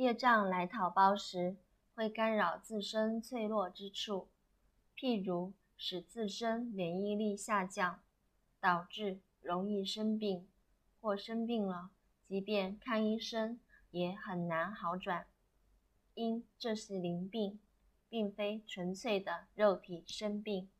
业障来讨包时，会干扰自身脆弱之处，譬如使自身免疫力下降，导致容易生病。或生病了，即便看医生也很难好转，因这是灵病，并非纯粹的肉体生病。